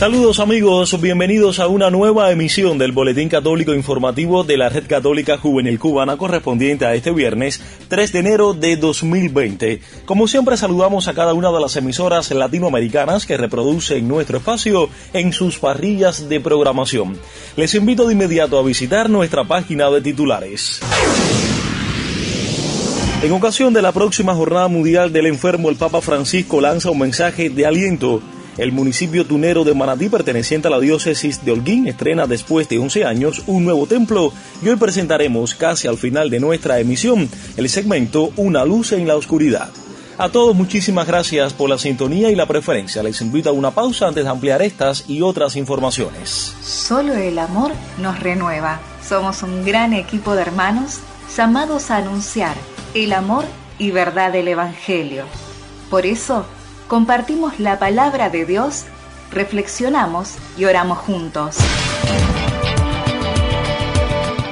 Saludos amigos, bienvenidos a una nueva emisión del Boletín Católico Informativo de la Red Católica Juvenil Cubana correspondiente a este viernes 3 de enero de 2020. Como siempre saludamos a cada una de las emisoras latinoamericanas que reproducen nuestro espacio en sus parrillas de programación. Les invito de inmediato a visitar nuestra página de titulares. En ocasión de la próxima Jornada Mundial del Enfermo, el Papa Francisco lanza un mensaje de aliento el municipio tunero de Manatí, perteneciente a la diócesis de Holguín, estrena después de 11 años un nuevo templo y hoy presentaremos casi al final de nuestra emisión el segmento Una luz en la oscuridad. A todos muchísimas gracias por la sintonía y la preferencia. Les invito a una pausa antes de ampliar estas y otras informaciones. Solo el amor nos renueva. Somos un gran equipo de hermanos llamados a anunciar el amor y verdad del Evangelio. Por eso, compartimos la palabra de Dios, reflexionamos y oramos juntos.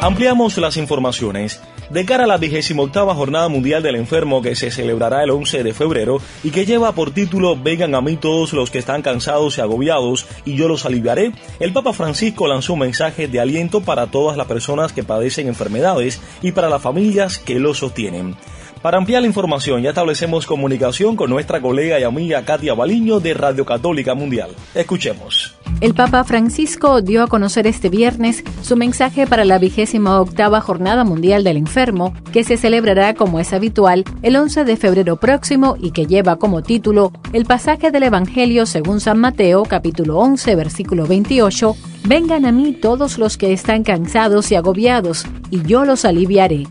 Ampliamos las informaciones. De cara a la 28 Jornada Mundial del Enfermo que se celebrará el 11 de febrero y que lleva por título Vengan a mí todos los que están cansados y agobiados y yo los aliviaré, el Papa Francisco lanzó un mensaje de aliento para todas las personas que padecen enfermedades y para las familias que lo sostienen. Para ampliar la información ya establecemos comunicación con nuestra colega y amiga Katia Baliño de Radio Católica Mundial. Escuchemos. El Papa Francisco dio a conocer este viernes su mensaje para la vigésima octava Jornada Mundial del Enfermo, que se celebrará como es habitual el 11 de febrero próximo y que lleva como título el pasaje del Evangelio según San Mateo capítulo 11 versículo 28, Vengan a mí todos los que están cansados y agobiados, y yo los aliviaré.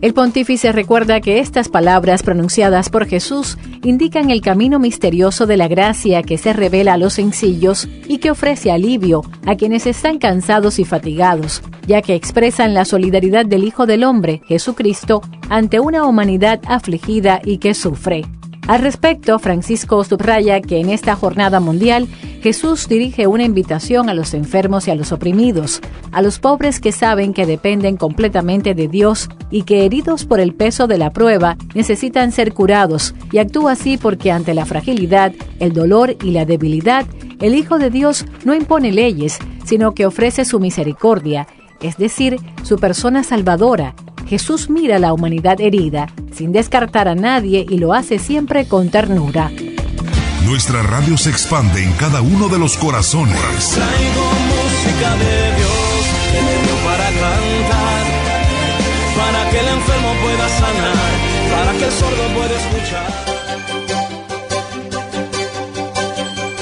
El pontífice recuerda que estas palabras pronunciadas por Jesús indican el camino misterioso de la gracia que se revela a los sencillos y que ofrece alivio a quienes están cansados y fatigados, ya que expresan la solidaridad del Hijo del Hombre, Jesucristo, ante una humanidad afligida y que sufre. Al respecto, Francisco subraya que en esta jornada mundial Jesús dirige una invitación a los enfermos y a los oprimidos, a los pobres que saben que dependen completamente de Dios y que heridos por el peso de la prueba necesitan ser curados, y actúa así porque ante la fragilidad, el dolor y la debilidad, el Hijo de Dios no impone leyes, sino que ofrece su misericordia, es decir, su persona salvadora, Jesús mira a la humanidad herida, sin descartar a nadie y lo hace siempre con ternura. Nuestra radio se expande en cada uno de los corazones. Traigo música de Dios que me dio para cantar, para que el enfermo pueda sanar, para que el sordo pueda escuchar.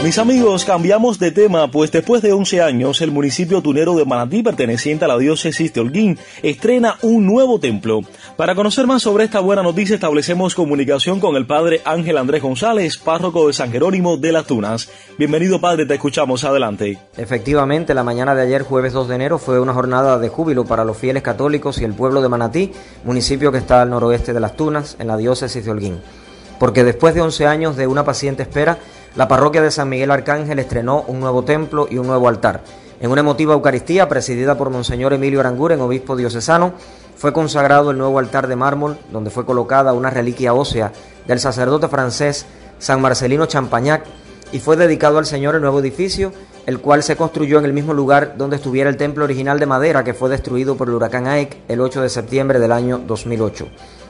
Mis amigos, cambiamos de tema, pues después de 11 años, el municipio tunero de Manatí, perteneciente a la diócesis de Holguín, estrena un nuevo templo. Para conocer más sobre esta buena noticia, establecemos comunicación con el padre Ángel Andrés González, párroco de San Jerónimo de las Tunas. Bienvenido, padre, te escuchamos. Adelante. Efectivamente, la mañana de ayer, jueves 2 de enero, fue una jornada de júbilo para los fieles católicos y el pueblo de Manatí, municipio que está al noroeste de las Tunas, en la diócesis de Holguín. Porque después de 11 años de una paciente espera, la parroquia de San Miguel Arcángel estrenó un nuevo templo y un nuevo altar. En una emotiva Eucaristía presidida por Monseñor Emilio Aranguren, obispo diocesano, fue consagrado el nuevo altar de mármol, donde fue colocada una reliquia ósea del sacerdote francés San Marcelino Champagnac, y fue dedicado al Señor el nuevo edificio, el cual se construyó en el mismo lugar donde estuviera el templo original de madera que fue destruido por el huracán Ike el 8 de septiembre del año 2008.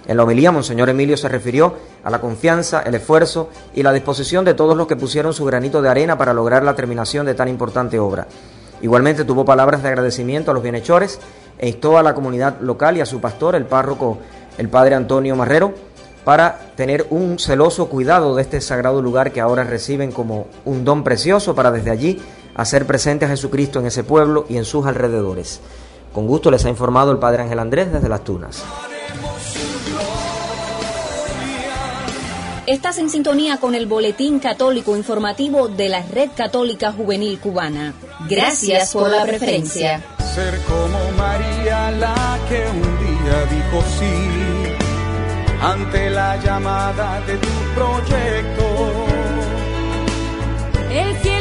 En la homilía, Monseñor Emilio se refirió a la confianza, el esfuerzo y la disposición de todos los que pusieron su granito de arena para lograr la terminación de tan importante obra. Igualmente tuvo palabras de agradecimiento a los bienhechores e instó a la comunidad local y a su pastor, el párroco, el padre Antonio Marrero, para tener un celoso cuidado de este sagrado lugar que ahora reciben como un don precioso para desde allí hacer presente a Jesucristo en ese pueblo y en sus alrededores. Con gusto les ha informado el padre Ángel Andrés desde Las Tunas. Estás en sintonía con el Boletín Católico Informativo de la Red Católica Juvenil Cubana. Gracias por la preferencia. Ser como María, la que un día dijo sí. ante la llamada de tu proyecto. El.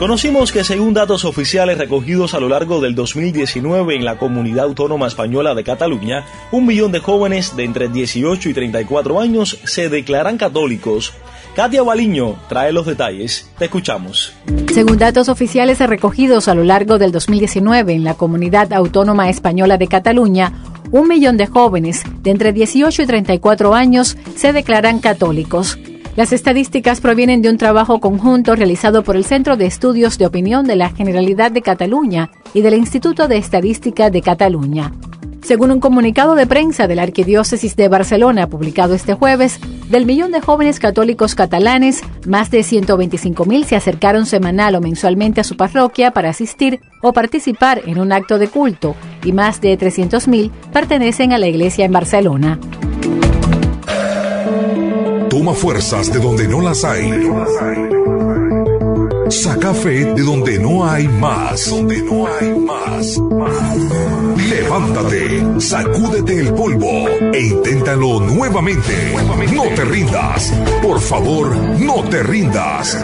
Conocimos que según datos oficiales recogidos a lo largo del 2019 en la comunidad autónoma española de Cataluña, un millón de jóvenes de entre 18 y 34 años se declaran católicos. Katia Baliño trae los detalles. Te escuchamos. Según datos oficiales recogidos a lo largo del 2019 en la comunidad autónoma española de Cataluña, un millón de jóvenes de entre 18 y 34 años se declaran católicos. Las estadísticas provienen de un trabajo conjunto realizado por el Centro de Estudios de Opinión de la Generalidad de Cataluña y del Instituto de Estadística de Cataluña. Según un comunicado de prensa de la Arquidiócesis de Barcelona publicado este jueves, del millón de jóvenes católicos catalanes, más de 125.000 se acercaron semanal o mensualmente a su parroquia para asistir o participar en un acto de culto y más de 300.000 pertenecen a la iglesia en Barcelona. Toma fuerzas de donde no las hay. Saca fe de donde no hay más. Donde no hay más. Levántate, sacúdete el polvo e inténtalo nuevamente. No te rindas. Por favor, no te rindas.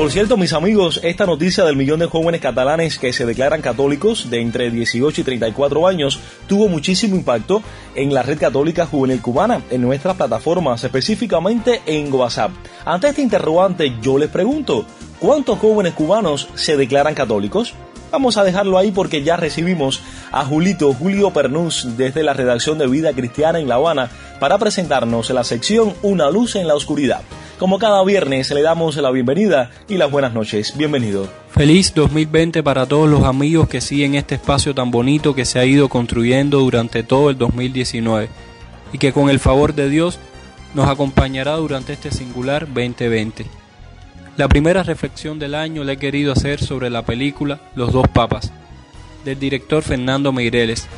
Por cierto, mis amigos, esta noticia del millón de jóvenes catalanes que se declaran católicos de entre 18 y 34 años tuvo muchísimo impacto en la red católica juvenil cubana, en nuestras plataformas, específicamente en WhatsApp. Ante este interrogante, yo les pregunto, ¿cuántos jóvenes cubanos se declaran católicos? Vamos a dejarlo ahí porque ya recibimos a Julito Julio Pernús desde la redacción de Vida Cristiana en La Habana para presentarnos la sección Una luz en la oscuridad. Como cada viernes le damos la bienvenida y las buenas noches. Bienvenido. Feliz 2020 para todos los amigos que siguen este espacio tan bonito que se ha ido construyendo durante todo el 2019 y que con el favor de Dios nos acompañará durante este singular 2020. La primera reflexión del año la he querido hacer sobre la película Los dos papas, del director Fernando Meireles,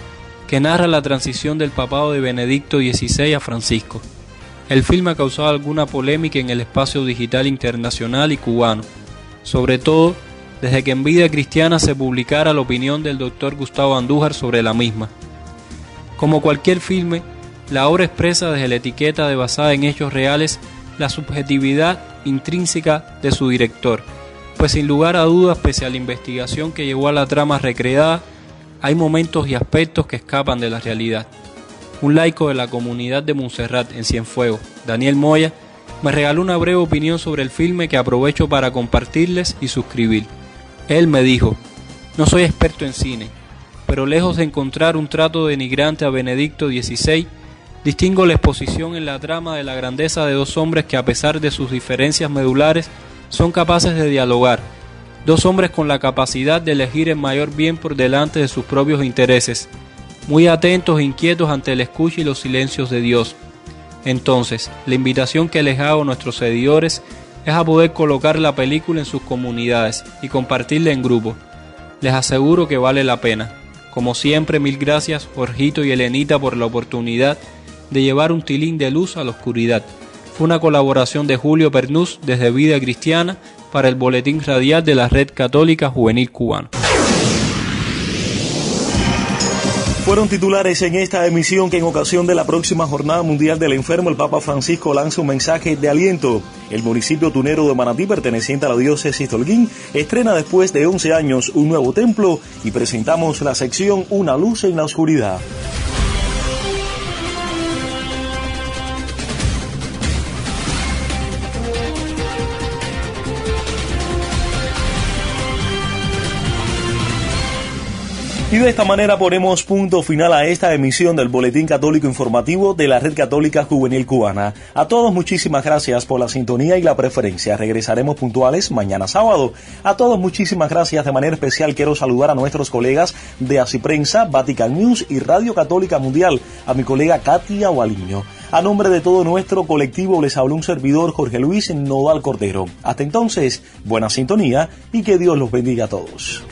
que narra la transición del papado de Benedicto XVI a Francisco. El filme ha causado alguna polémica en el espacio digital internacional y cubano, sobre todo desde que en Vida Cristiana se publicara la opinión del doctor Gustavo Andújar sobre la misma. Como cualquier filme, la obra expresa desde la etiqueta de basada en hechos reales la subjetividad intrínseca de su director, pues sin lugar a dudas, pese a la investigación que llevó a la trama recreada, hay momentos y aspectos que escapan de la realidad. Un laico de la comunidad de Montserrat en Cienfuegos, Daniel Moya, me regaló una breve opinión sobre el filme que aprovecho para compartirles y suscribir. Él me dijo, no soy experto en cine, pero lejos de encontrar un trato denigrante a Benedicto XVI, distingo la exposición en la trama de la grandeza de dos hombres que a pesar de sus diferencias medulares son capaces de dialogar, dos hombres con la capacidad de elegir el mayor bien por delante de sus propios intereses, muy atentos e inquietos ante el escucha y los silencios de Dios. Entonces, la invitación que les hago a nuestros seguidores es a poder colocar la película en sus comunidades y compartirla en grupo. Les aseguro que vale la pena. Como siempre, mil gracias Jorgito y Elenita por la oportunidad de llevar un tilín de luz a la oscuridad. Fue una colaboración de Julio Pernús desde Vida Cristiana para el Boletín Radial de la Red Católica Juvenil Cubana. Fueron titulares en esta emisión que en ocasión de la próxima Jornada Mundial del Enfermo el Papa Francisco lanza un mensaje de aliento. El municipio tunero de Manatí, perteneciente a la diócesis de estrena después de 11 años un nuevo templo y presentamos la sección Una luz en la oscuridad. Y de esta manera ponemos punto final a esta emisión del Boletín Católico Informativo de la Red Católica Juvenil Cubana. A todos muchísimas gracias por la sintonía y la preferencia. Regresaremos puntuales mañana sábado. A todos muchísimas gracias. De manera especial quiero saludar a nuestros colegas de Asiprensa, Vatican News y Radio Católica Mundial, a mi colega Katia Waliño. A nombre de todo nuestro colectivo les habló un servidor Jorge Luis Nodal Cordero. Hasta entonces, buena sintonía y que Dios los bendiga a todos.